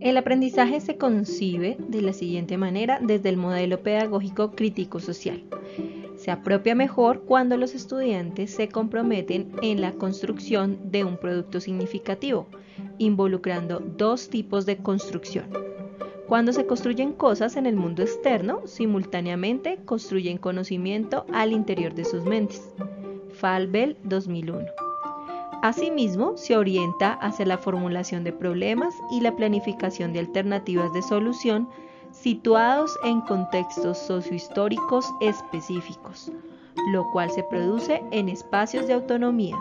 El aprendizaje se concibe de la siguiente manera desde el modelo pedagógico crítico-social. Se apropia mejor cuando los estudiantes se comprometen en la construcción de un producto significativo, involucrando dos tipos de construcción. Cuando se construyen cosas en el mundo externo, simultáneamente construyen conocimiento al interior de sus mentes. Falbel 2001. Asimismo, se orienta hacia la formulación de problemas y la planificación de alternativas de solución situados en contextos sociohistóricos específicos, lo cual se produce en espacios de autonomía.